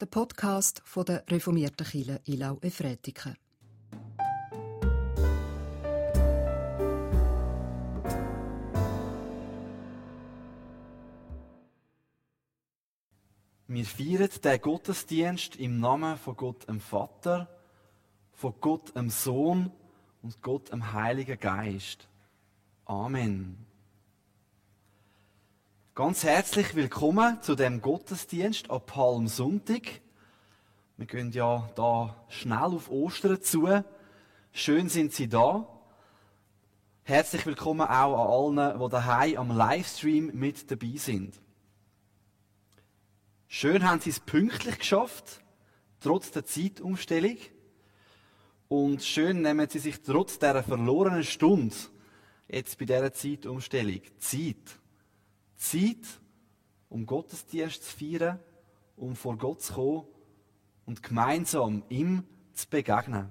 der Podcast von der reformierten Kirche Ilau Efretiken. Wir feiern den Gottesdienst im Namen von Gott dem Vater, von Gott dem Sohn und Gott dem Heiligen Geist. Amen. Ganz herzlich willkommen zu dem Gottesdienst am Palmsonntag. Wir gehen ja da schnell auf Ostern zu. Schön sind Sie da. Herzlich willkommen auch an allen, die daheim am Livestream mit dabei sind. Schön haben Sie es pünktlich geschafft, trotz der Zeitumstellung. Und schön nehmen Sie sich trotz der verlorenen Stunde jetzt bei dieser Zeitumstellung Zeit. Zeit, um Gottesdienst zu feiern, um vor Gott zu kommen und gemeinsam ihm zu begegnen.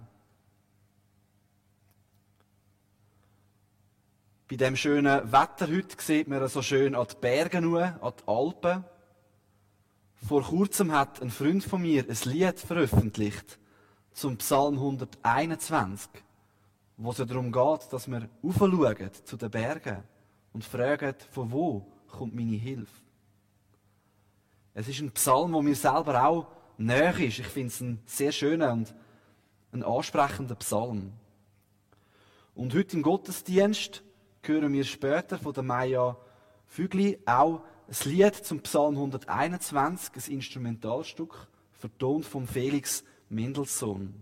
Bei dem schönen Wetter heute sieht man so schön an die Berge an die Alpen. Vor kurzem hat ein Freund von mir ein Lied veröffentlicht zum Psalm 121, wo es darum geht, dass wir aufschauen zu den Bergen und fragen, von wo kommt meine Hilfe. Es ist ein Psalm, wo mir selber auch näher ist. Ich finde es ein sehr schöner und ein ansprechender Psalm. Und heute im Gottesdienst hören wir später von der Maya Fügli auch ein Lied zum Psalm 121, ein Instrumentalstück, vertont vom Felix Mendelssohn.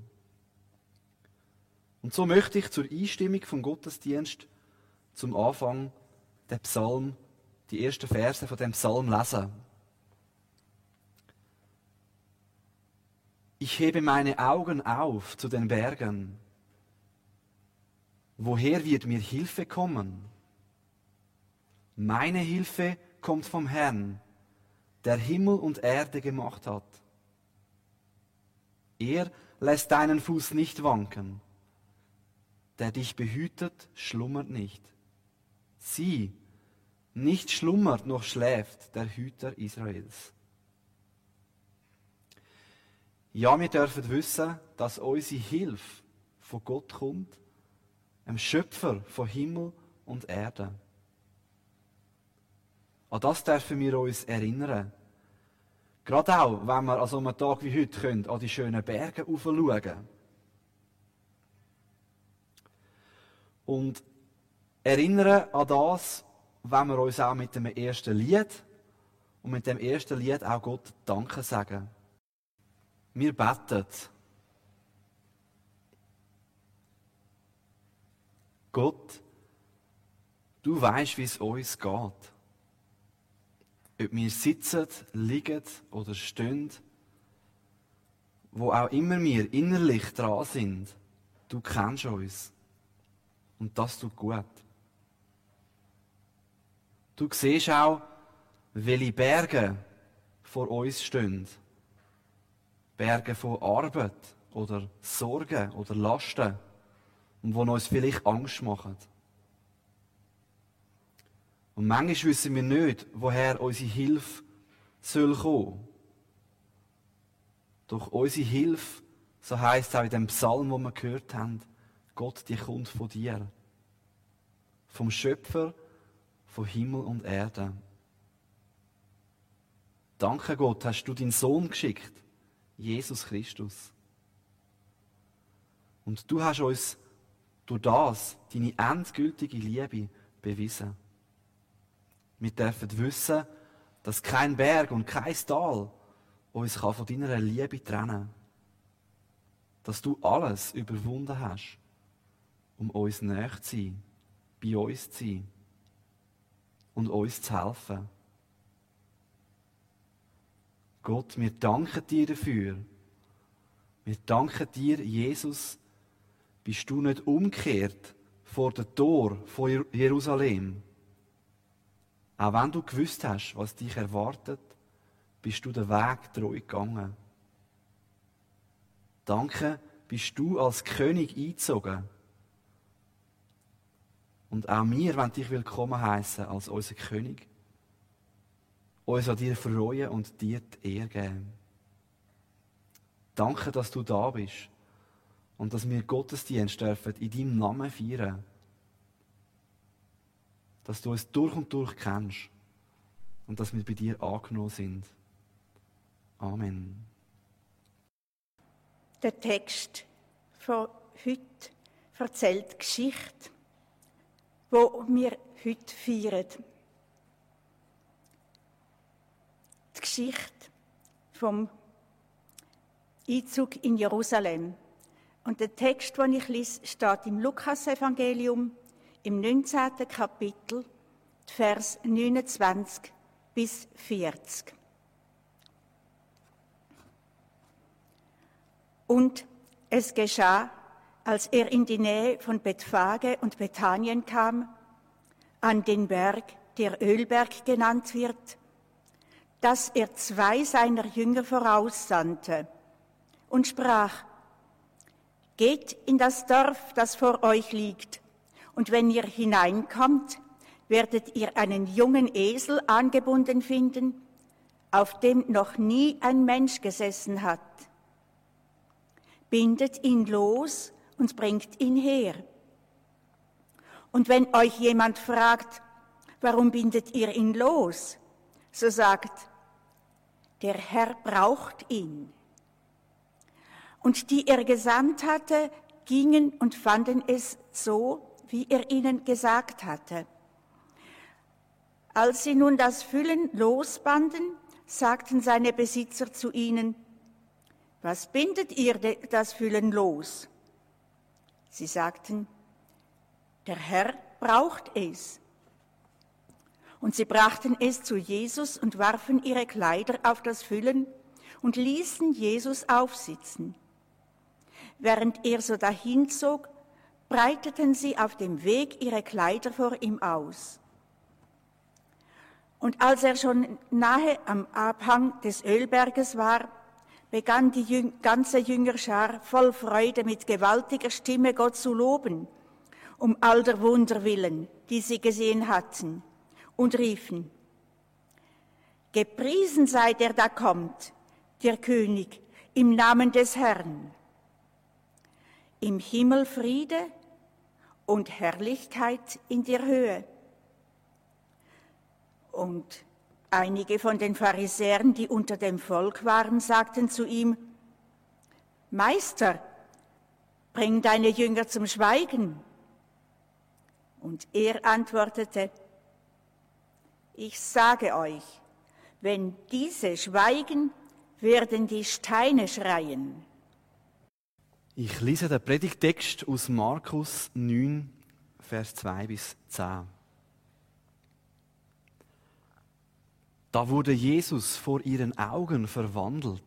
Und so möchte ich zur Einstimmung vom Gottesdienst zum Anfang den Psalm, die ersten Verse von dem Psalm lesen. Ich hebe meine Augen auf zu den Bergen. Woher wird mir Hilfe kommen? Meine Hilfe kommt vom Herrn, der Himmel und Erde gemacht hat. Er lässt deinen Fuß nicht wanken. Der dich behütet, schlummert nicht. Sieh, nicht schlummert noch schläft der Hüter Israels. Ja, wir dürfen wissen, dass unsere Hilfe von Gott kommt, einem Schöpfer von Himmel und Erde. An das dürfen wir uns erinnern. Gerade auch, wenn wir an so einem Tag wie heute können, an die schönen Berge schauen. Und erinnern an das, wenn wir uns auch mit dem ersten Lied und mit dem ersten Lied auch Gott Danke sagen. Wir beten. Gott, du weißt, wie es uns geht. Ob wir sitzen, liegen oder stehen, wo auch immer wir innerlich dran sind, du kennst uns. Und das tut gut. Du siehst auch, welche Berge vor uns stehen. Berge von Arbeit oder Sorgen oder Lasten und wo uns vielleicht Angst machen. Und manchmal wissen wir nicht, woher unsere Hilfe soll kommen. Doch unsere Hilfe, so heißt es auch in dem Psalm, wo wir gehört haben, Gott, die kommt von dir. Vom Schöpfer von Himmel und Erde. Danke Gott, hast du deinen Sohn geschickt, Jesus Christus. Und du hast uns durch das deine endgültige Liebe bewiesen. Wir dürfen wissen, dass kein Berg und kein Tal uns von deiner Liebe trennen kann. Dass du alles überwunden hast, um uns näher zu sein, bei uns zu sein und uns zu helfen. Gott, wir danken dir dafür. Wir danken dir, Jesus, bist du nicht umgekehrt vor dem Tor von Jerusalem auch wenn du gewusst hast, was dich erwartet, bist du den Weg treu gegangen. Danke, bist du als König eingezogen. Und auch wir wollen dich willkommen heißen als unser König. Uns an dir freuen und dir die Ehre geben. Danke, dass du da bist und dass wir Gottesdienst dürfen in deinem Namen feiern. Dass du uns durch und durch kennst und dass wir bei dir angenommen sind. Amen. Der Text von heute erzählt Geschichte, wo wir heute feiern. Die Geschichte vom Einzug in Jerusalem. Und der Text, den ich lese, steht im Lukasevangelium im 19. Kapitel, Vers 29 bis 40. Und es geschah, als er in die Nähe von Bethphage und Bethanien kam, an den Berg, der Ölberg genannt wird, dass er zwei seiner Jünger voraussandte und sprach, Geht in das Dorf, das vor euch liegt, und wenn ihr hineinkommt, werdet ihr einen jungen Esel angebunden finden, auf dem noch nie ein Mensch gesessen hat. Bindet ihn los und bringt ihn her. Und wenn euch jemand fragt, warum bindet ihr ihn los, so sagt, der Herr braucht ihn. Und die er gesandt hatte, gingen und fanden es so, wie er ihnen gesagt hatte. Als sie nun das Füllen losbanden, sagten seine Besitzer zu ihnen, was bindet ihr das Füllen los? Sie sagten, der Herr braucht es. Und sie brachten es zu Jesus und warfen ihre Kleider auf das Füllen und ließen Jesus aufsitzen. Während er so dahinzog, breiteten sie auf dem Weg ihre Kleider vor ihm aus. Und als er schon nahe am Abhang des Ölberges war, begann die ganze Jüngerschar voll Freude mit gewaltiger Stimme Gott zu loben, um all der Wunder willen, die sie gesehen hatten, und riefen, Gepriesen sei der da kommt, der König, im Namen des Herrn. Im Himmel Friede und Herrlichkeit in der Höhe. Und Einige von den Pharisäern, die unter dem Volk waren, sagten zu ihm, Meister, bring deine Jünger zum Schweigen. Und er antwortete, ich sage euch, wenn diese schweigen, werden die Steine schreien. Ich lese den Predigtext aus Markus 9, Vers 2 bis 10. Da wurde Jesus vor ihren Augen verwandelt.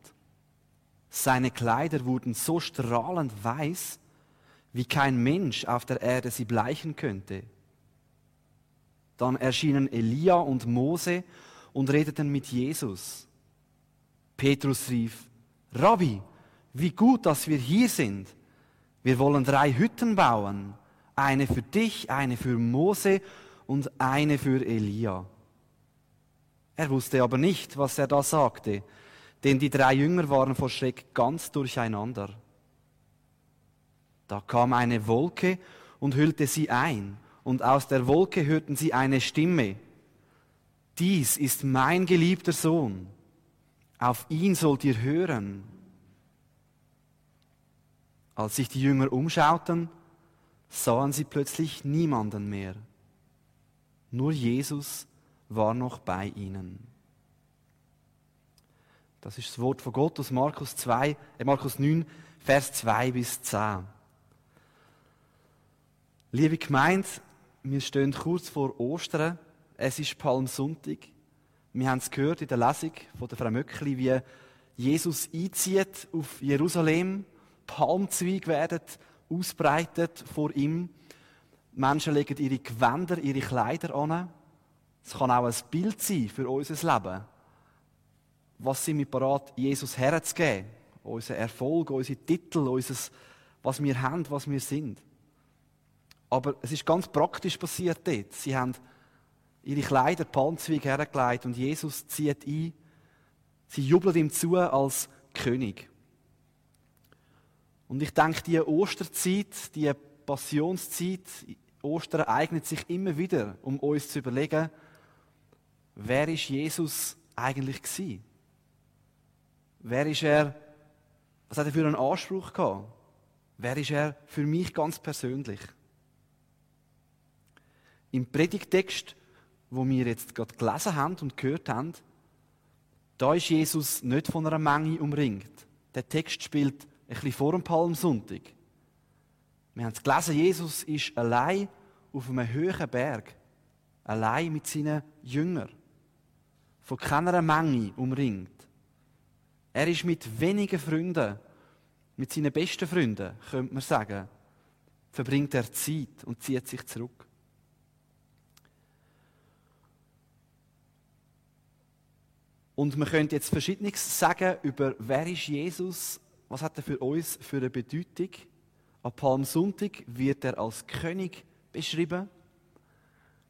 Seine Kleider wurden so strahlend weiß, wie kein Mensch auf der Erde sie bleichen könnte. Dann erschienen Elia und Mose und redeten mit Jesus. Petrus rief, Rabbi, wie gut, dass wir hier sind. Wir wollen drei Hütten bauen, eine für dich, eine für Mose und eine für Elia. Er wusste aber nicht, was er da sagte, denn die drei Jünger waren vor Schreck ganz durcheinander. Da kam eine Wolke und hüllte sie ein, und aus der Wolke hörten sie eine Stimme. Dies ist mein geliebter Sohn, auf ihn sollt ihr hören. Als sich die Jünger umschauten, sahen sie plötzlich niemanden mehr. Nur Jesus war noch bei ihnen. Das ist das Wort von Gott aus Markus, 2, äh Markus 9, Vers 2 bis 10. Liebe Gemeinde, wir stehen kurz vor Ostern. Es ist Palmsonntag. Wir haben es gehört in der Lesung von der Frau Möckli, wie Jesus einzieht auf Jerusalem. Palmzweige werden ausbreitet vor ihm. Menschen legen ihre Gewänder, ihre Kleider an. Es kann auch ein Bild sein für unser Leben. Was sind wir bereit, Jesus herzugeben? Unser Erfolg, unsere Titel, unser, was wir haben, was wir sind. Aber es ist ganz praktisch passiert dort. Sie haben ihre Kleider, Palmzweige hergelegt und Jesus zieht ein. Sie jubelt ihm zu als König. Und ich denke, die Osterzeit, die Passionszeit, Ostern eignet sich immer wieder, um uns zu überlegen, wer ist Jesus eigentlich gewesen? Wer ist er, was hat er für einen Anspruch gehabt? Wer ist er für mich ganz persönlich? Im Predigtext, wo wir jetzt gerade gelesen haben und gehört haben, da ist Jesus nicht von einer Menge umringt. Der Text spielt ein bisschen vor dem Palmsonntag. Wir haben es gelesen, Jesus ist allein auf einem hohen Berg, allein mit seinen Jüngern, von keiner Menge umringt. Er ist mit wenigen Freunden, mit seinen besten Freunden, könnte man sagen, verbringt er Zeit und zieht sich zurück. Und man könnte jetzt Verschiedenes sagen über, wer ist Jesus, was hat er für uns für eine Bedeutung. Am Palmsonntag wird er als König beschrieben.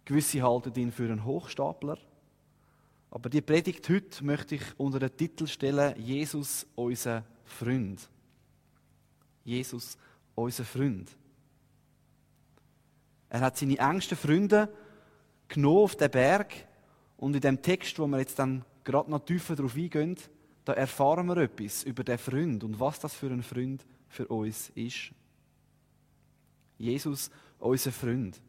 Gewisse halten ihn für einen Hochstapler. Aber die Predigt heute möchte ich unter den Titel stellen, Jesus, unser Freund. Jesus, unser Freund. Er hat seine engsten Freunde genommen auf den Berg und in dem Text, wo wir jetzt dann gerade noch tiefer darauf eingehen, da erfahren wir etwas über den Freund und was das für ein Freund für uns ist. Jesus, unser Freund.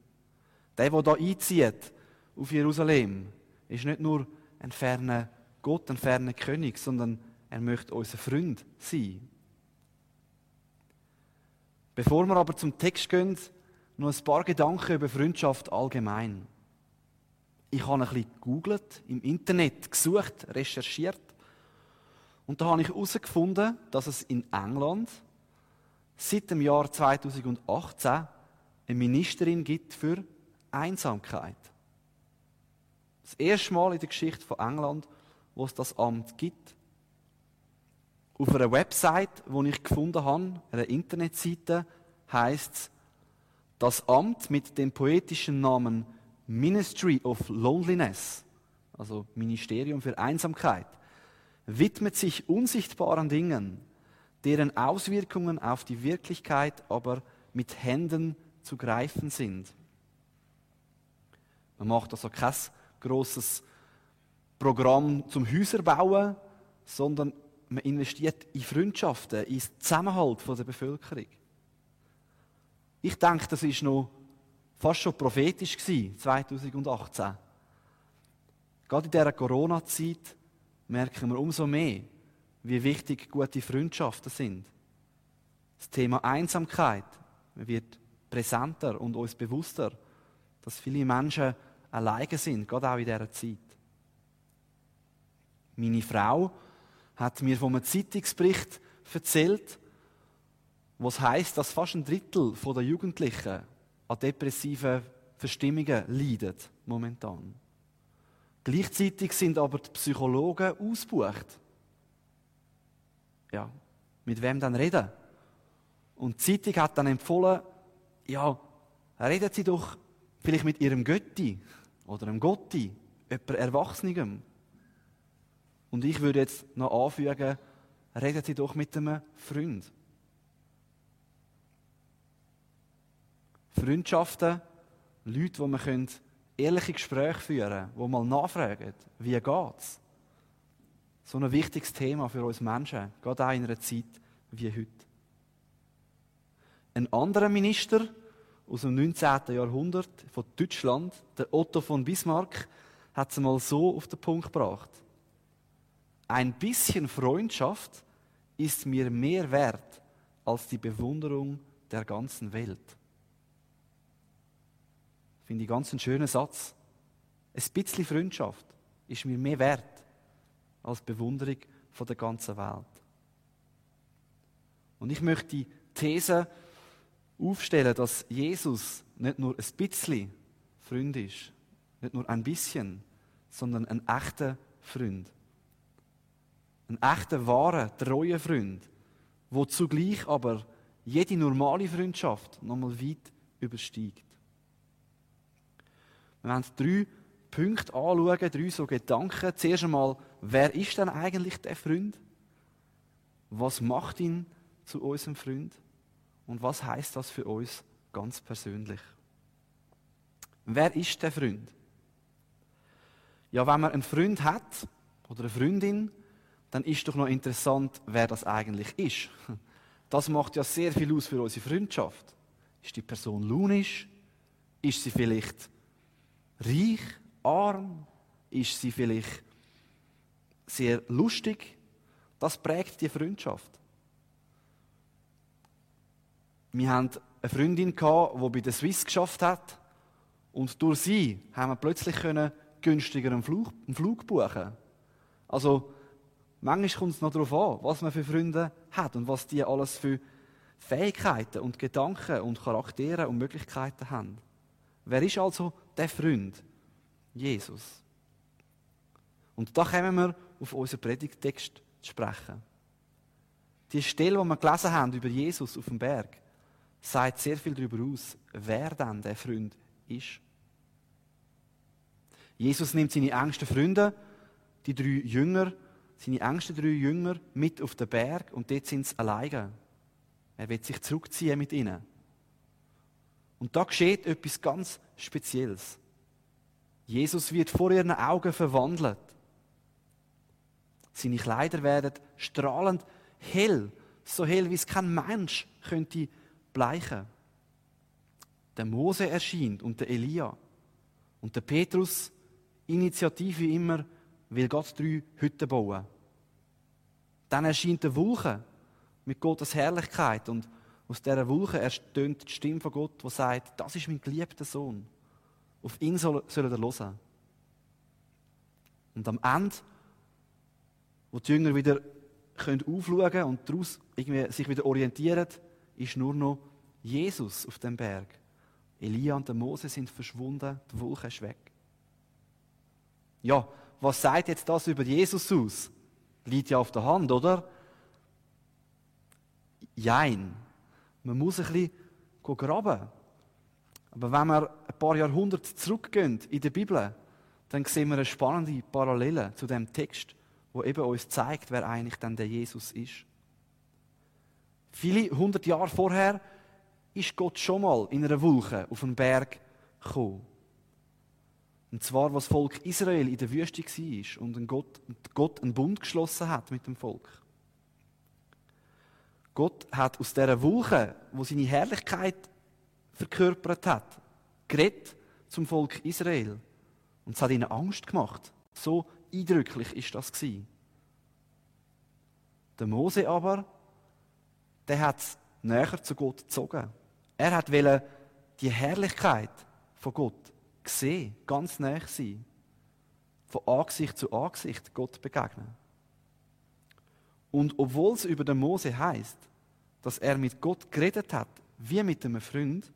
Der, der da einzieht auf Jerusalem, ist nicht nur ein ferner Gott, ein ferner König, sondern er möchte unser Freund sein. Bevor wir aber zum Text gehen, noch ein paar Gedanken über Freundschaft allgemein. Ich habe ein bisschen gegoogelt, im Internet gesucht, recherchiert und da habe ich herausgefunden, dass es in England seit dem Jahr 2018 eine Ministerin gibt für Einsamkeit. Das erste Mal in der Geschichte von England, wo es das Amt gibt. Auf einer Website, die ich gefunden habe, einer Internetseite, heißt es, das Amt mit dem poetischen Namen Ministry of Loneliness, also Ministerium für Einsamkeit, widmet sich unsichtbaren Dingen, deren Auswirkungen auf die Wirklichkeit aber mit Händen zu greifen sind. Man macht also kein großes Programm zum Häuserbauen, sondern man investiert in Freundschaften, in Zusammenhalt der Bevölkerung. Ich denke, das ist noch fast schon prophetisch gewesen, 2018. Gerade in dieser Corona-Zeit merken wir umso mehr, wie wichtig gute Freundschaften sind. Das Thema Einsamkeit wird präsenter und uns bewusster, dass viele Menschen alleine sind, gerade auch in dieser Zeit. Meine Frau hat mir von einem Zeitungsbericht erzählt, was heißt, dass fast ein Drittel der Jugendlichen an depressiven Verstimmungen leidet momentan. Gleichzeitig sind aber die Psychologen ausgebucht. Ja, mit wem dann reden? Und die Zeitung hat dann empfohlen, ja, reden Sie doch vielleicht mit Ihrem Götti oder einem Gotti, jemand Erwachsenem. Und ich würde jetzt noch anfügen, reden Sie doch mit einem Freund. Freundschaften, Leute, wo man ehrliche Gespräche führen können, wo mal nachfragen, wie geht's? So ein wichtiges Thema für uns Menschen, gerade auch in einer Zeit wie heute. Ein anderer Minister aus dem 19. Jahrhundert von Deutschland, der Otto von Bismarck, hat es mal so auf den Punkt gebracht. Ein bisschen Freundschaft ist mir mehr wert als die Bewunderung der ganzen Welt. Finde ich ganz einen schönen Satz. Ein bisschen Freundschaft ist mir mehr wert als Bewunderung von der ganzen Welt. Und ich möchte die These aufstellen, dass Jesus nicht nur ein bisschen Freund ist, nicht nur ein bisschen, sondern ein echter Freund. Ein echter, wahrer, treuer Freund, wo zugleich aber jede normale Freundschaft nochmal weit übersteigt. Wir werden drei Punkte anschauen, drei so Gedanken. Zuerst einmal, wer ist denn eigentlich der Freund? Was macht ihn zu unserem Freund? Und was heißt das für uns ganz persönlich? Wer ist der Freund? Ja, wenn man einen Freund hat oder eine Freundin, dann ist doch noch interessant, wer das eigentlich ist. Das macht ja sehr viel aus für unsere Freundschaft. Ist die Person launisch? Ist sie vielleicht reich, arm? Ist sie vielleicht sehr lustig? Das prägt die Freundschaft. Wir haben eine Freundin die bei der Swiss geschafft hat. Und durch sie haben wir plötzlich günstiger einen Flug, einen Flug buchen. Also, manchmal kommt es noch darauf an, was man für Freunde hat und was die alles für Fähigkeiten und Gedanken und Charaktere und Möglichkeiten haben. Wer ist also der Freund? Jesus. Und da kommen wir auf unseren Predigtext zu sprechen. Die Stelle, die wir gelesen haben über Jesus auf dem Berg, sagt sehr viel darüber aus, wer dann der Freund ist. Jesus nimmt seine engsten Freunde, die drei Jünger, seine engsten drei Jünger, mit auf den Berg und dort sind sie alleine. Er wird sich zurückziehen mit ihnen. Und da geschieht etwas ganz Spezielles. Jesus wird vor ihren Augen verwandelt. Seine Kleider werden strahlend hell, so hell wie es kein Mensch könnte bleichen. Der Mose erscheint und der Elia. Und der Petrus, Initiative immer, will Gott drei Hütten bauen. Dann erscheint der Wolke mit Gottes Herrlichkeit und aus dieser Wolke erstöhnt die Stimme von Gott, die sagt, das ist mein geliebter Sohn. Auf ihn sollen ihr hören. Und am Ende, wo die Jünger wieder aufschauen können und daraus irgendwie sich wieder orientieren, ist nur noch Jesus auf dem Berg. Elia und der Mose sind verschwunden, die Wolke ist weg. Ja, was sagt jetzt das über Jesus aus? Liegt ja auf der Hand, oder? Jein. Man muss ein bisschen graben. Aber wenn wir ein paar Jahrhunderte zurückgehen in der Bibel, dann sehen wir eine spannende Parallele zu dem Text, wo eben uns zeigt, wer eigentlich dann der Jesus ist. Viele hundert Jahre vorher ist Gott schon mal in einer Wolke auf einen Berg gekommen. Und zwar, was das Volk Israel in der Wüste war und Gott, Gott einen Bund geschlossen hat mit dem Volk. Gott hat aus dieser Wolke, wo seine Herrlichkeit verkörpert hat, geredet zum Volk Israel. Und es hat ihnen Angst gemacht. So eindrücklich ist das. Der Mose aber, der hat es näher zu Gott gezogen. Er hat die Herrlichkeit von Gott sehen, ganz nah sein. Von Angesicht zu Angesicht Gott begegnen. Und obwohl es über den Mose heißt, dass er mit Gott geredet hat, wie mit einem Freund,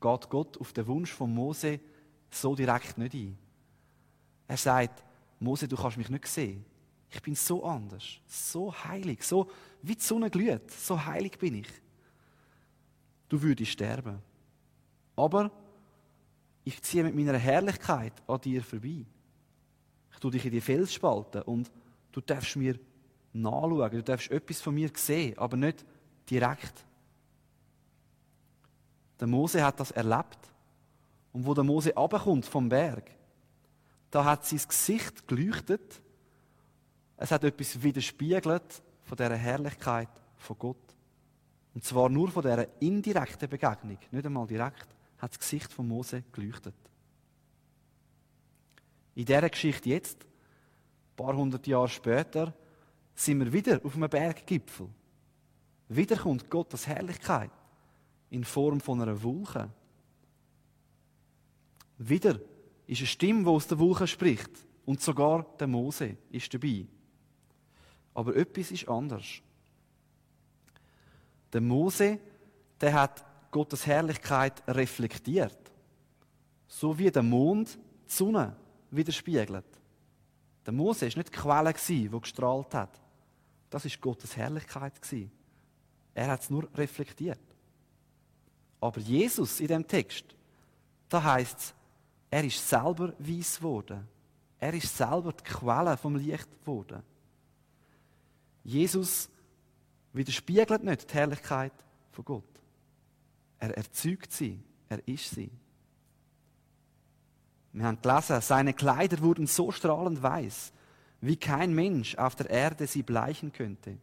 geht Gott auf den Wunsch von Mose so direkt nicht ein. Er sagt, Mose, du kannst mich nicht sehen. Ich bin so anders, so heilig, so wie die Sonne glüht, so heilig bin ich du würdest sterben. Aber ich ziehe mit meiner Herrlichkeit an dir vorbei. Ich tue dich in die Felsspalten und du darfst mir nachschauen, du darfst etwas von mir sehen, aber nicht direkt. Der Mose hat das erlebt. Und wo der Mose abkommt vom Berg, da hat sein Gesicht geleuchtet. Es hat etwas widerspiegelt von der Herrlichkeit von Gott. Und zwar nur von dieser indirekten Begegnung, nicht einmal direkt, hat das Gesicht von Mose geleuchtet. In dieser Geschichte jetzt, ein paar hundert Jahre später, sind wir wieder auf einem Berggipfel. Wieder kommt Gottes Herrlichkeit in Form von einer Wolke. Wieder ist eine Stimme, die aus der Wolke spricht. Und sogar der Mose ist dabei. Aber etwas ist anders. Der Mose, der hat Gottes Herrlichkeit reflektiert. So wie der Mond die Sonne widerspiegelt. Der Mose war nicht die Quelle, die gestrahlt hat. Das war Gottes Herrlichkeit. Er hat es nur reflektiert. Aber Jesus in dem Text, da heißt es, er ist selber weiß geworden. Er ist selber die Quelle vom Licht geworden. Jesus widerspiegelt nicht die Herrlichkeit von Gott. Er erzeugt sie, er ist sie. Wir haben gelesen, seine Kleider wurden so strahlend weiß, wie kein Mensch auf der Erde sie bleichen könnte.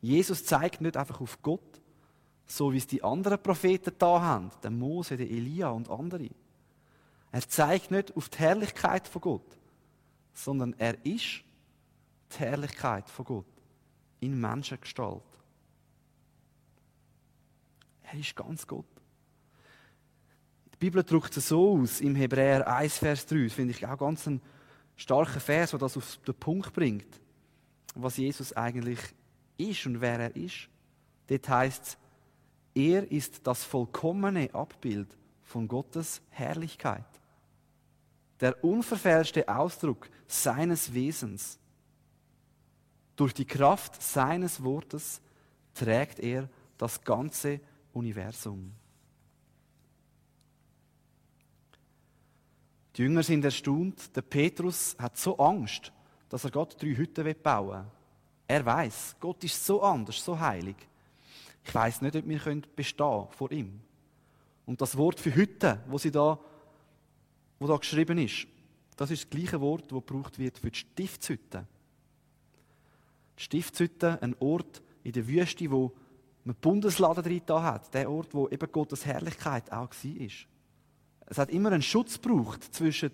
Jesus zeigt nicht einfach auf Gott, so wie es die anderen Propheten da haben, der Mose, der Elia und andere. Er zeigt nicht auf die Herrlichkeit von Gott, sondern er ist die Herrlichkeit von Gott in Menschengestalt. Er ist ganz Gott. Die Bibel drückt es so aus, im Hebräer 1, Vers 3, finde ich auch ganz ein starker Vers, der das auf den Punkt bringt, was Jesus eigentlich ist und wer er ist. Dort heißt es, er ist das vollkommene Abbild von Gottes Herrlichkeit. Der unverfälschte Ausdruck seines Wesens. Durch die Kraft seines Wortes trägt er das ganze Universum. Die Jünger sind erstaunt. Der Petrus hat so Angst, dass er Gott drei Hütten bauen will. Er weiß, Gott ist so anders, so heilig. Ich weiß nicht, ob wir bestehen vor ihm. Und das Wort für Hütte, wo sie da, wo da geschrieben ist, das ist das gleiche Wort, das gebraucht wird für die Stiftshütte. Die Stiftshütte, ein Ort in der Wüste, wo man Bundesladen drin hat, der Ort, wo eben Gottes Herrlichkeit auch war. Es hat immer einen Schutz gebraucht zwischen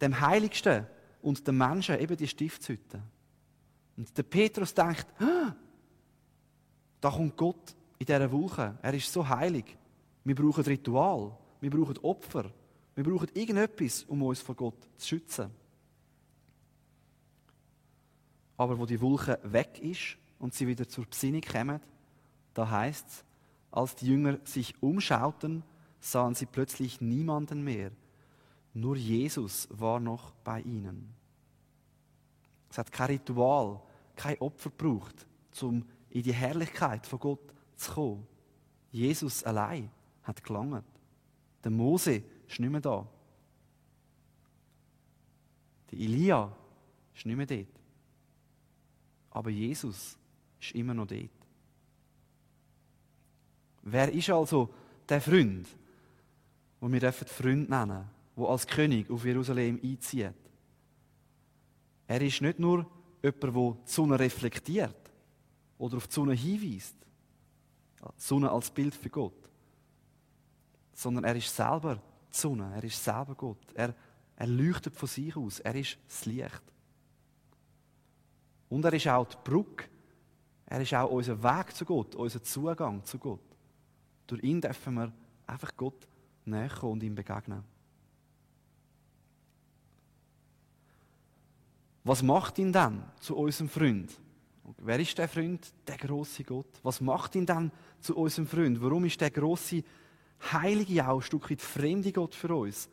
dem Heiligsten und dem Menschen, eben die Stiftshütte. Und der Petrus denkt, da kommt Gott in dieser Woche. Er ist so heilig. Wir brauchen Ritual, wir brauchen Opfer, wir brauchen irgendetwas, um uns vor Gott zu schützen. Aber wo die Wolke weg ist und sie wieder zur Besinnung kommen, da heißt es, als die Jünger sich umschauten, sahen sie plötzlich niemanden mehr. Nur Jesus war noch bei ihnen. Es hat kein Ritual, kein Opfer gebraucht, um in die Herrlichkeit von Gott zu kommen. Jesus allein hat gelangt. Der Mose ist nicht mehr da. Der Elia ist nicht mehr dort. Aber Jesus ist immer noch dort. Wer ist also der Freund, wo wir Freund nennen dürfen, der als König auf Jerusalem einzieht? Er ist nicht nur jemand, der die Sonne reflektiert oder auf die Sonne hinweist. Sonne als Bild für Gott. Sondern er ist selber die Sonne, er ist selber Gott. Er, er leuchtet von sich aus, er ist das Licht. Und er ist auch die Brücke, er ist auch unser Weg zu Gott, unser Zugang zu Gott. Durch ihn dürfen wir einfach Gott näher und ihm begegnen. Was macht ihn dann zu unserem Freund? Und wer ist der Freund? Der große Gott. Was macht ihn dann zu unserem Freund? Warum ist der große Heilige auch ein Stück weit fremde Gott für uns?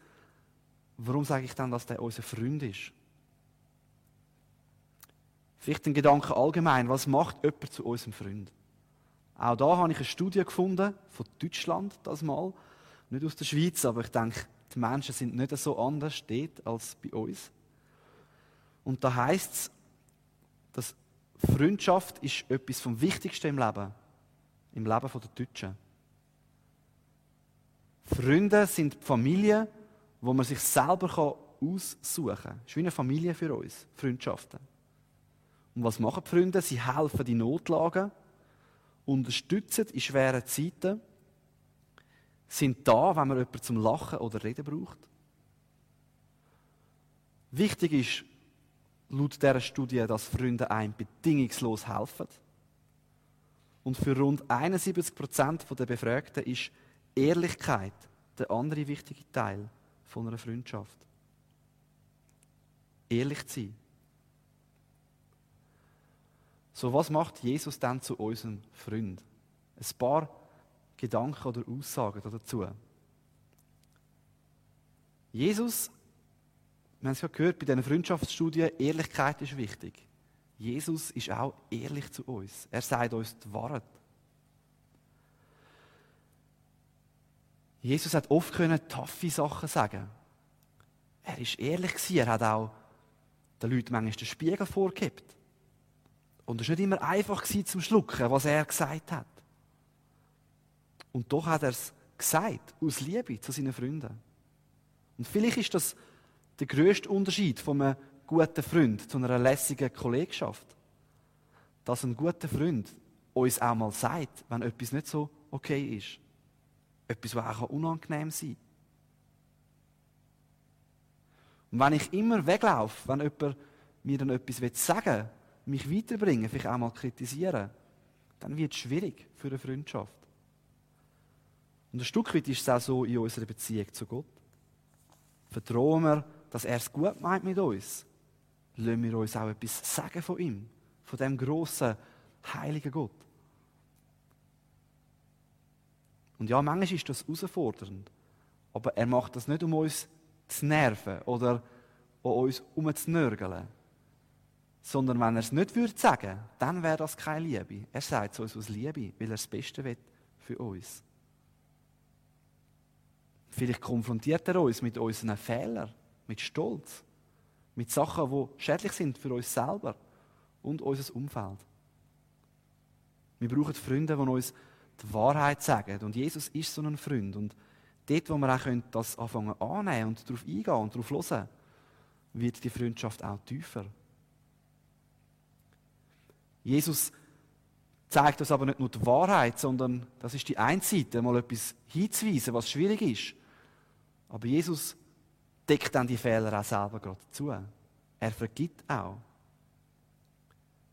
Warum sage ich dann, dass der unser Freund ist? Vielleicht ein Gedanke allgemein. Was macht jemand zu unserem Freund? Auch da habe ich eine Studie gefunden, von Deutschland das mal. Nicht aus der Schweiz, aber ich denke, die Menschen sind nicht so anders dort als bei uns. Und da heißt es, dass Freundschaft ist etwas vom Wichtigsten im Leben, im Leben der Deutschen. Freunde sind die wo man sich selber aussuchen kann. Das ist wie eine Familie für uns, Freundschaften. Und was machen die Freunde? Sie helfen in Notlagen, unterstützen in schweren Zeiten, sind da, wenn man jemanden zum Lachen oder Reden braucht. Wichtig ist, laut dieser Studie, dass Freunde einem bedingungslos helfen. Und für rund 71 Prozent der Befragten ist Ehrlichkeit der andere wichtige Teil von einer Freundschaft. Ehrlich zu sein. So, was macht Jesus dann zu unserem Freund? Ein paar Gedanken oder Aussagen dazu. Jesus wir haben es ja gehört bei diesen Freundschaftsstudien, Ehrlichkeit ist wichtig. Jesus ist auch ehrlich zu uns. Er sagt uns die Wahrheit. Jesus hat oft können taffe Sachen sagen. Er ist ehrlich gewesen. Er hat auch den Leuten manchmal den Spiegel vorgehabt. Und es war nicht immer einfach zum Schlucken, was er gesagt hat. Und doch hat er es gesagt, aus Liebe zu seinen Freunden. Und vielleicht ist das der grösste Unterschied von einem guten Freund zu einer lässigen Kollegschaft. Dass ein guter Freund uns auch mal sagt, wenn etwas nicht so okay ist. Etwas, was auch unangenehm sein kann. Und wenn ich immer weglaufe, wenn jemand mir dann etwas sagen will, mich weiterbringen, vielleicht auch mal kritisieren, dann wird es schwierig für eine Freundschaft. Und ein Stück weit ist es auch so in unserer Beziehung zu Gott. Vertrauen wir, dass er es gut meint mit uns. Lassen wir uns auch etwas sagen von ihm, von dem grossen, heiligen Gott. Und ja, manchmal ist das herausfordernd. Aber er macht das nicht, um uns zu nerven oder um uns umzunörgeln. Sondern wenn er es nicht würde sagen, dann wäre das keine Liebe. Er sagt es uns aus Liebe, weil er das Beste will für uns. Vielleicht konfrontiert er uns mit unseren Fehlern, mit Stolz, mit Sachen, die schädlich sind für uns selber und unser Umfeld. Wir brauchen Freunde, die uns die Wahrheit sagen. Und Jesus ist so ein Freund. Und dort, wo wir auch das anfangen annehmen und darauf eingehen und darauf hören, wird die Freundschaft auch tiefer. Jesus zeigt uns aber nicht nur die Wahrheit, sondern das ist die eine Seite, mal etwas hinzuweisen, was schwierig ist. Aber Jesus deckt dann die Fehler auch selber gerade zu. Er vergibt auch.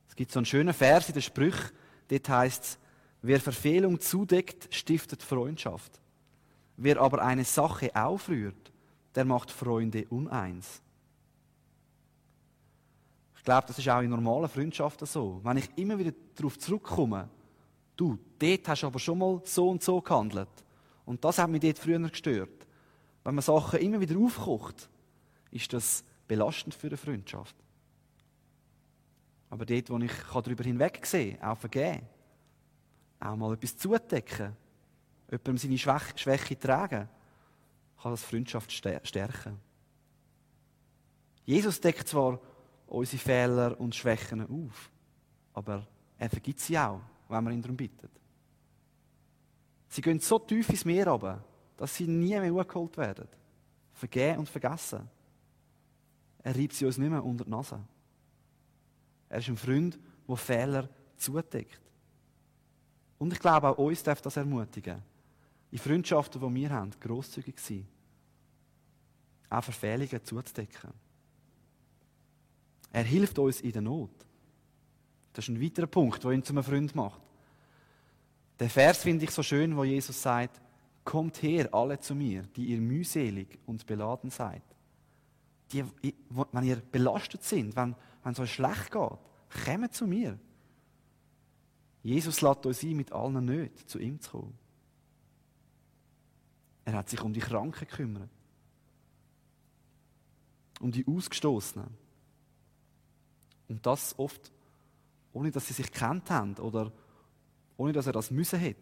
Es gibt so einen schönen Vers in den Sprüchen, dort heißt es, wer Verfehlung zudeckt, stiftet Freundschaft. Wer aber eine Sache aufrührt, der macht Freunde uneins. Ich glaube, das ist auch in normalen Freundschaften so. Wenn ich immer wieder darauf zurückkomme, du, dort hast du aber schon mal so und so gehandelt. Und das hat mich dort früher gestört. Wenn man Sachen immer wieder aufkocht, ist das belastend für eine Freundschaft. Aber dort, wo ich darüber hinweg sehe, auch vergeben, auch mal etwas zudecken, jemandem seine Schwäche tragen, kann das Freundschaft stärken. Jesus deckt zwar unsere Fehler und Schwächen auf. Aber er vergibt sie auch, wenn wir ihn darum bitten. Sie gehen so tief ins Meer runter, dass sie nie mehr hochgeholt werden. Vergehen und vergessen. Er reibt sie uns nicht mehr unter die Nase. Er ist ein Freund, der Fehler zudeckt. Und ich glaube, auch uns darf das ermutigen. In Freundschaften, die wir haben, grosszügig sein. Auch Verfehlungen zuzudecken. Er hilft uns in der Not. Das ist ein weiterer Punkt, der ihn zum Freund macht. Der Vers finde ich so schön, wo Jesus sagt, Kommt her, alle zu mir, die ihr mühselig und beladen seid. Die, wenn ihr belastet sind, wenn, wenn es euch schlecht geht, kommt zu mir. Jesus lädt uns ein, mit allen Nöten zu ihm zu kommen. Er hat sich um die Kranken gekümmert. Um die Ausgestoßenen. Und das oft, ohne dass sie sich kennt haben oder ohne dass er das müssen hat.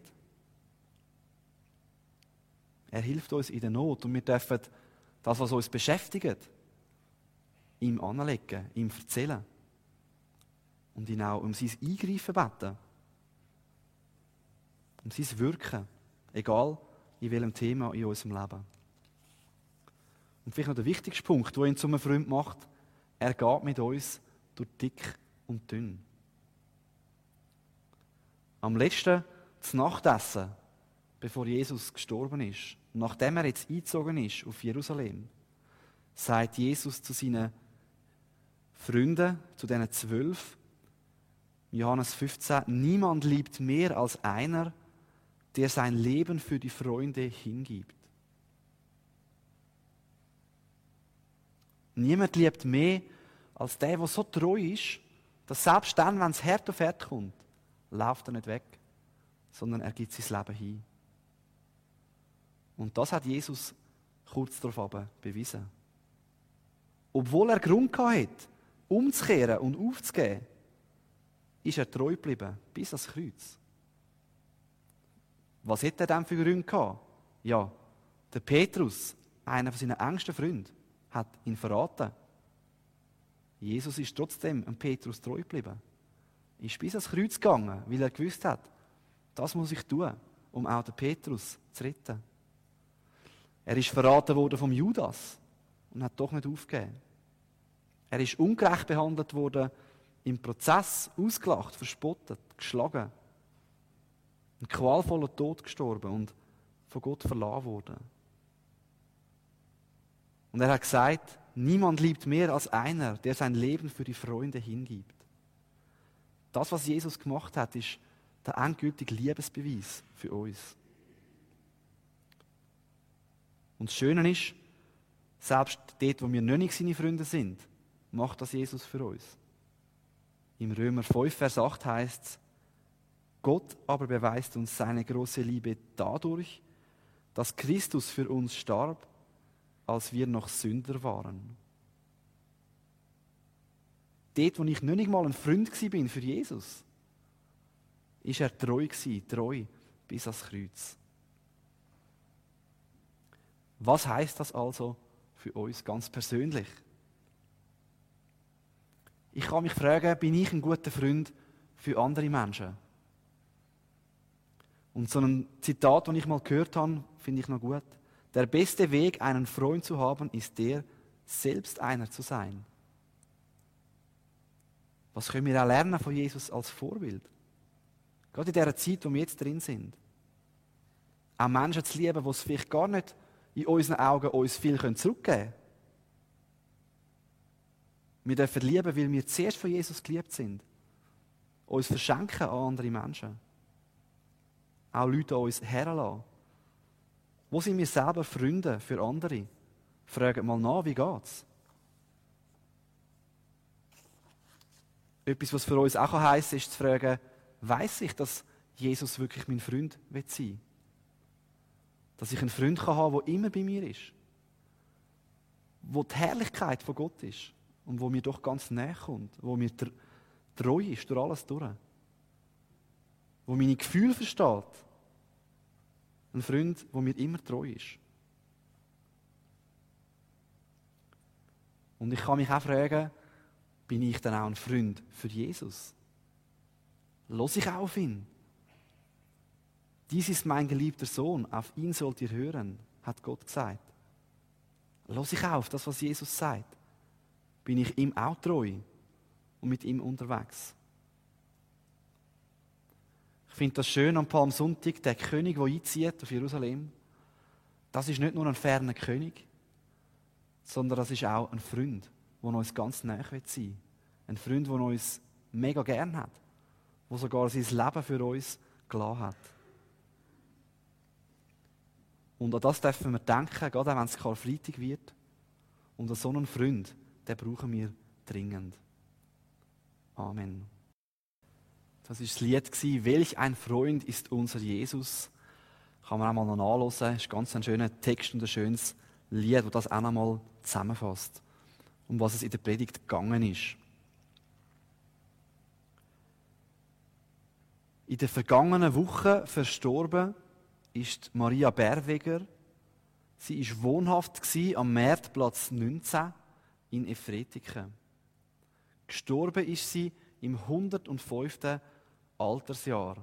Er hilft uns in der Not und wir dürfen das, was uns beschäftigt, ihm anlegen, ihm erzählen. Und ihn auch um sein Eingreifen beten. Um sein Wirken. Egal in welchem Thema in unserem Leben. Und vielleicht noch der wichtigste Punkt, der ihn zum Freund macht, er geht mit uns durch dick und dünn. Am letzten Nachtessen, bevor Jesus gestorben ist, nachdem er jetzt eingezogen ist auf Jerusalem, sagt Jesus zu seinen Freunden, zu diesen zwölf, Johannes 15, niemand liebt mehr als einer, der sein Leben für die Freunde hingibt. Niemand liebt mehr als der, der so treu ist, dass selbst dann, wenn es hart auf hart kommt, läuft er nicht weg, sondern er gibt sein Leben hin. Und das hat Jesus kurz darauf bewiesen. Obwohl er Grund hatte, umzukehren und aufzugeben, ist er treu geblieben, bis ans Kreuz. Was hätte er denn für Gründe gehabt? Ja, der Petrus, einer von seinen engsten Freunden, hat ihn verraten. Jesus ist trotzdem an Petrus treu geblieben. ist bis ans Kreuz gegangen, weil er gewusst hat, das muss ich tun, um auch den Petrus zu retten. Er ist verraten worden vom Judas und hat doch nicht aufgegeben. Er ist ungerecht behandelt worden, im Prozess ausgelacht, verspottet, geschlagen, einen qualvollen Tod gestorben und von Gott verlassen worden. Und er hat gesagt, niemand liebt mehr als einer, der sein Leben für die Freunde hingibt. Das, was Jesus gemacht hat, ist der endgültige Liebesbeweis für uns. Und das Schöne ist, selbst dort, wo wir nicht seine Freunde sind, macht das Jesus für uns. Im Römer 5, Vers 8 heißt es, Gott aber beweist uns seine große Liebe dadurch, dass Christus für uns starb, als wir noch Sünder waren. Dort, wo ich nicht mal ein Freund bin für Jesus, ist er treu gewesen, treu bis ans Kreuz. Was heißt das also für uns ganz persönlich? Ich kann mich fragen, bin ich ein guter Freund für andere Menschen? Und so ein Zitat, das ich mal gehört habe, finde ich noch gut. Der beste Weg, einen Freund zu haben, ist der, selbst einer zu sein. Was können wir auch lernen von Jesus als Vorbild? Gerade in dieser Zeit, wo wir jetzt drin sind. Auch Menschen zu lieben, die es vielleicht gar nicht in unseren Augen uns viel zurückgeben können. Wir dürfen lieben, weil wir zuerst von Jesus geliebt sind. Uns verschenken an andere Menschen. Auch Leute an uns herlassen. Wo sind wir selber Freunde für andere? Fragen mal nach, wie geht's? Etwas, was für uns auch heißen ist zu fragen, weiß ich, dass Jesus wirklich mein Freund sein will? Dass ich einen Freund kann haben der immer bei mir ist. Wo die Herrlichkeit von Gott ist. Und wo mir doch ganz näher kommt. Wo mir treu ist durch alles durch. Wo meine Gefühle versteht. Ein Freund, der mir immer treu ist. Und ich kann mich auch fragen, bin ich dann auch ein Freund für Jesus? Los ich auf ihn? Dies ist mein geliebter Sohn, auf ihn sollt ihr hören, hat Gott gesagt. Los ich auf, das, was Jesus sagt. Bin ich ihm auch treu und mit ihm unterwegs? Ich finde das schön am Palmsonntag, der König, der einzieht auf Jerusalem. Das ist nicht nur ein ferner König, sondern das ist auch ein Freund, der uns ganz nahe sein will. Ein Freund, der uns mega gern hat, der sogar sein Leben für uns gelassen hat. Und an das dürfen wir denken, gerade wenn es Karfreitag wird. Und an so einen Freund, den brauchen wir dringend. Amen. Das war das Lied, Welch ein Freund ist unser Jesus. Kann man auch mal noch nachlesen. Das ist ganz ein schöner Text und ein schönes Lied, das das auch noch mal zusammenfasst. Um was es in der Predigt gegangen ist. In der vergangenen Woche verstorben ist Maria Berweger. Sie war wohnhaft am Märtplatz 19 in Efretiken. Gestorben ist sie im 105. Altersjahr.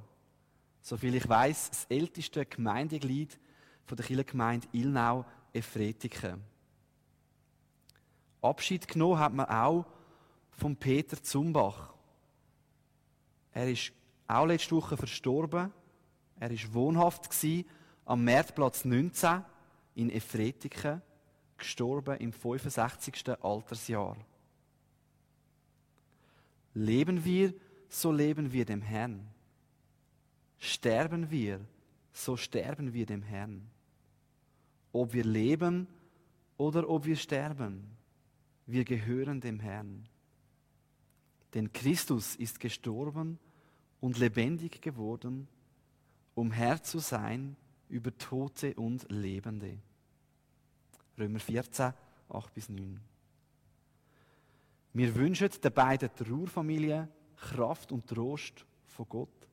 Soviel ich weiß, das älteste Gemeindeglied von der Kirchengemeinde Ilnau, Efretiken. Abschied genommen hat man auch von Peter Zumbach. Er ist auch letzte Woche verstorben. Er war wohnhaft am Märtplatz 19 in Efretiken, gestorben im 65. Altersjahr. Leben wir so leben wir dem Herrn. Sterben wir, so sterben wir dem Herrn. Ob wir leben oder ob wir sterben, wir gehören dem Herrn. Denn Christus ist gestorben und lebendig geworden, um Herr zu sein über Tote und Lebende. Römer 14, 8 bis 9. Wir wünschen den beiden Trauerfamilien Kraft und Trost von Gott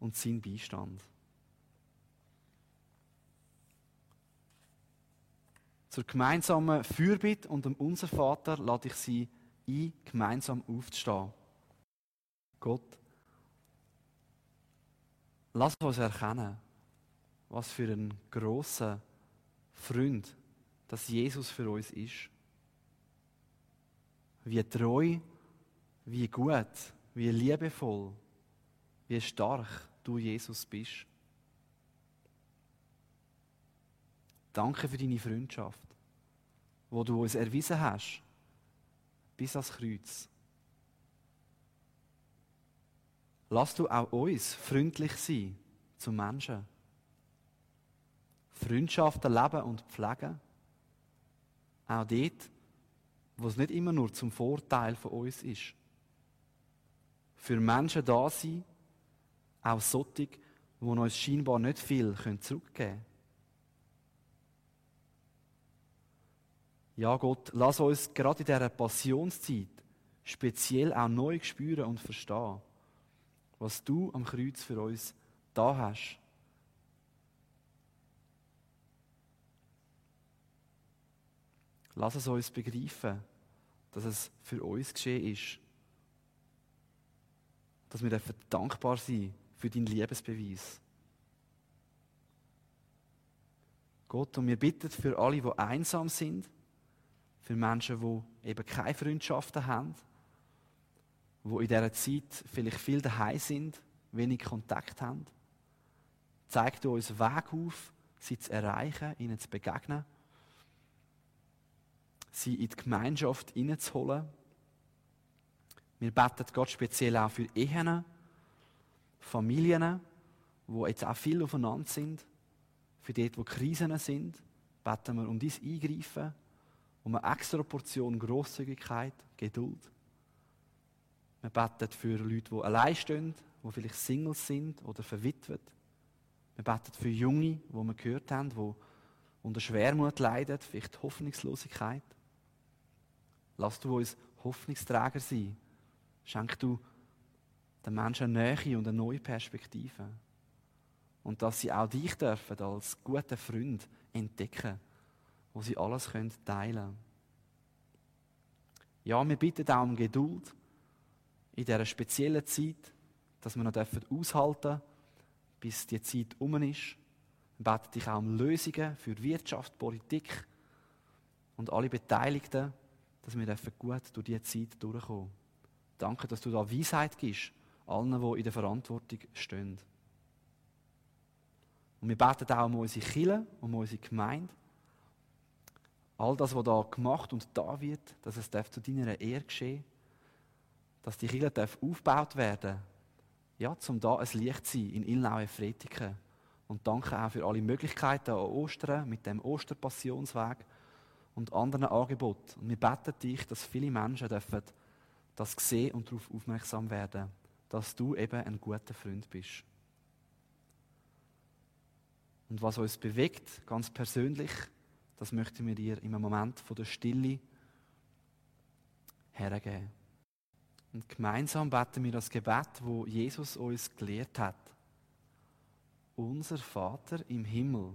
und sein Beistand. Zur gemeinsamen Fürbitte und dem Unser Vater lade ich Sie ein, gemeinsam aufzustehen. Gott, lass uns erkennen, was für ein großer Freund, dass Jesus für uns ist. Wie treu, wie gut, wie liebevoll, wie stark du Jesus bist. Danke für deine Freundschaft, wo du uns erwiesen hast, bis ans Kreuz. Lass du auch uns freundlich sein zu Menschen. Freundschaften leben und pflegen. Auch dort, wo es nicht immer nur zum Vorteil von uns ist. Für Menschen da sein, auch solche, die uns scheinbar nicht viel zurückgeben können. Ja, Gott, lass uns gerade in dieser Passionszeit speziell auch neu spüren und verstehen, was du am Kreuz für uns da hast. Lass es uns begreifen, dass es für uns geschehen ist. Dass wir dankbar sein für deinen Liebesbeweis. Gott, und wir bitten für alle, die einsam sind, für Menschen, die eben keine Freundschaften haben, die in dieser Zeit vielleicht viel daheim sind, wenig Kontakt haben. Zeig du uns Weg auf, sie zu erreichen, ihnen zu begegnen, sie in die Gemeinschaft hineinzuholen. Wir beten Gott speziell auch für Ehen, Familien, wo jetzt auch viel aufeinander sind, für dort, wo Krisen sind, beten wir um dies Eingreifen, um eine extra Portion Grosszügigkeit, Geduld. Wir beten für Leute, die allein stehen, die vielleicht Singles sind oder verwitwet. Wir beten für Junge, wo wir gehört haben, die unter Schwermut leiden, vielleicht Hoffnungslosigkeit. Lass du uns Hoffnungsträger sein. Schenk du den Menschen eine Nähe und eine neue Perspektive. Und dass sie auch dich dürfen als guten Freund entdecken wo sie alles teilen können. Ja, wir bitten auch um Geduld in dieser speziellen Zeit, dass wir noch aushalten dürfen, bis die Zeit um ist. Wir beten dich auch um Lösungen für Wirtschaft, Politik und alle Beteiligten, dass wir gut durch diese Zeit durchkommen. Danke, dass du da Weisheit gibst, allen, die in der Verantwortung stehen. Und wir beten auch um unsere Kirche, um unsere Gemeinde, all das, was da gemacht und da wird, dass es zu deiner Ehre geschehen dass die Kirche aufgebaut werden ja, um da ein Licht zu sein in Ilnaue Fretiken. Und danke auch für alle Möglichkeiten an Ostern mit dem Osterpassionsweg und anderen Angeboten. Und wir beten dich, dass viele Menschen dürfen das sehen und darauf aufmerksam werden, dass du eben ein guter Freund bist. Und was uns bewegt, ganz persönlich, das möchten wir dir im Moment von der Stille hergeben. Und gemeinsam beten wir das Gebet, wo Jesus uns gelehrt hat. Unser Vater im Himmel,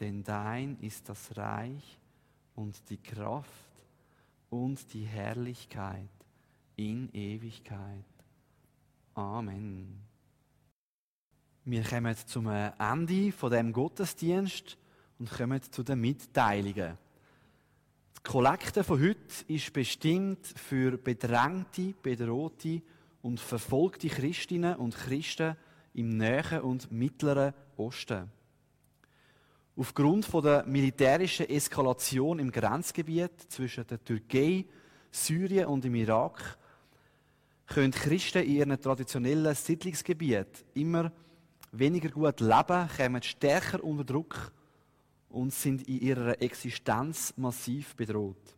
Denn dein ist das Reich und die Kraft und die Herrlichkeit in Ewigkeit. Amen. Wir kommen zum Ende von dem Gottesdienst und kommen zu den Mitteilungen. Die Kollekte von heute ist bestimmt für bedrängte, bedrohte und verfolgte Christinnen und Christen im Nähen und Mittleren Osten. Aufgrund der militärischen Eskalation im Grenzgebiet zwischen der Türkei, Syrien und dem Irak können Christen in ihren traditionellen Siedlungsgebieten immer weniger gut leben, kommen stärker unter Druck und sind in ihrer Existenz massiv bedroht.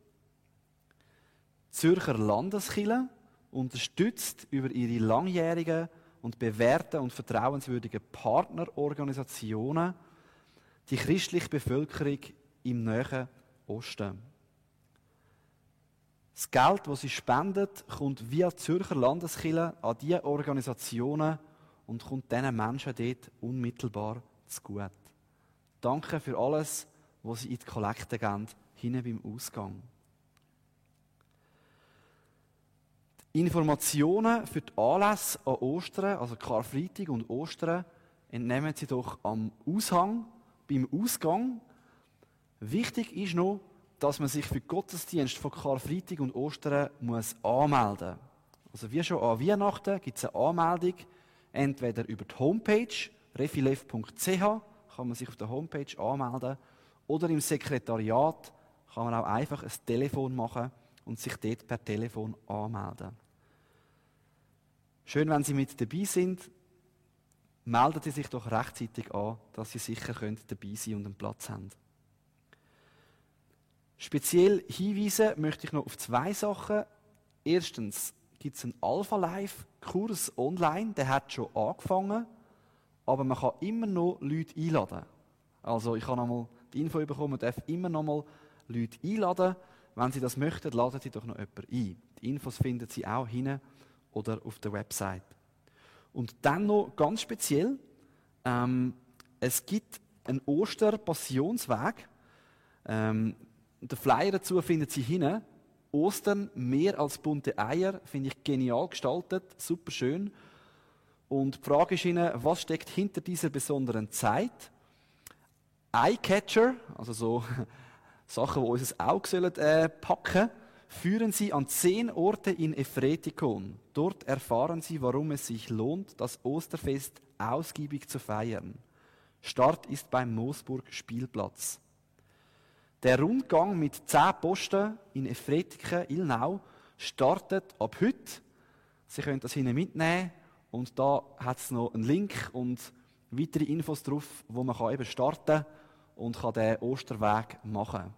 Zürcher Landeskirche unterstützt über ihre langjährigen und bewährten und vertrauenswürdigen Partnerorganisationen die christliche Bevölkerung im Nahen Osten. Das Geld, das sie spendet, kommt via Zürcher Landeskirche an diese Organisationen und kommt diesen Menschen dort unmittelbar zugute. Danke für alles, was sie in die Kollekte geben, hinten beim Ausgang. Die Informationen für die Anlässe an Ostern, also Karfreitag und Ostern, entnehmen Sie doch am Aushang, beim Ausgang. Wichtig ist noch, dass man sich für Gottesdienst von Karfreitag und Ostern muss anmelden muss. Also wie schon an Weihnachten gibt es eine Anmeldung, entweder über die Homepage refilev.ch kann man sich auf der Homepage anmelden oder im Sekretariat kann man auch einfach ein Telefon machen und sich dort per Telefon anmelden. Schön, wenn Sie mit dabei sind. Melden Sie sich doch rechtzeitig an, dass Sie sicher dabei sein und einen Platz haben. Speziell hinweisen möchte ich noch auf zwei Sachen. Erstens gibt es einen Alpha Live Kurs online, der hat schon angefangen, aber man kann immer noch Leute einladen. Also ich habe nochmal die Info bekommen, man darf immer noch mal Leute einladen. Wenn Sie das möchten, laden Sie doch noch jemanden ein. Die Infos finden Sie auch hinten oder auf der Website. Und dann noch ganz speziell, ähm, es gibt einen Osterpassionsweg. Ähm, den Flyer dazu finden Sie hinten. Ostern mehr als bunte Eier, finde ich genial gestaltet, super schön. Und die Frage ist Ihnen, was steckt hinter dieser besonderen Zeit? Eyecatcher, also so Sachen, die unser Auge sollen, äh, packen führen Sie an zehn Orte in Ephretikon. Dort erfahren Sie, warum es sich lohnt, das Osterfest ausgiebig zu feiern. Start ist beim Moosburg Spielplatz. Der Rundgang mit zehn Posten in Efretiken, Ilnau, startet ab heute. Sie können das hinten mitnehmen und da hat es noch einen Link und weitere Infos drauf, wo man eben starten kann und kann den Osterweg machen.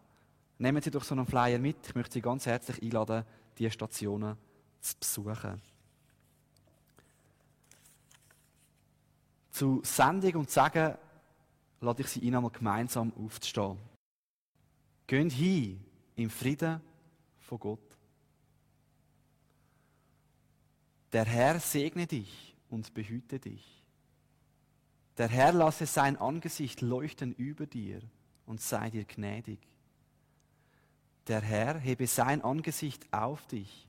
Nehmen Sie doch so einen Flyer mit. Ich möchte Sie ganz herzlich einladen, diese Stationen zu besuchen. Zu Sendung und Sagen lade ich Sie ein, einmal gemeinsam aufzustehen. Gehen hin im Frieden von Gott. Der Herr segne dich und behüte dich. Der Herr lasse sein Angesicht leuchten über dir und sei dir gnädig. Der Herr hebe sein Angesicht auf dich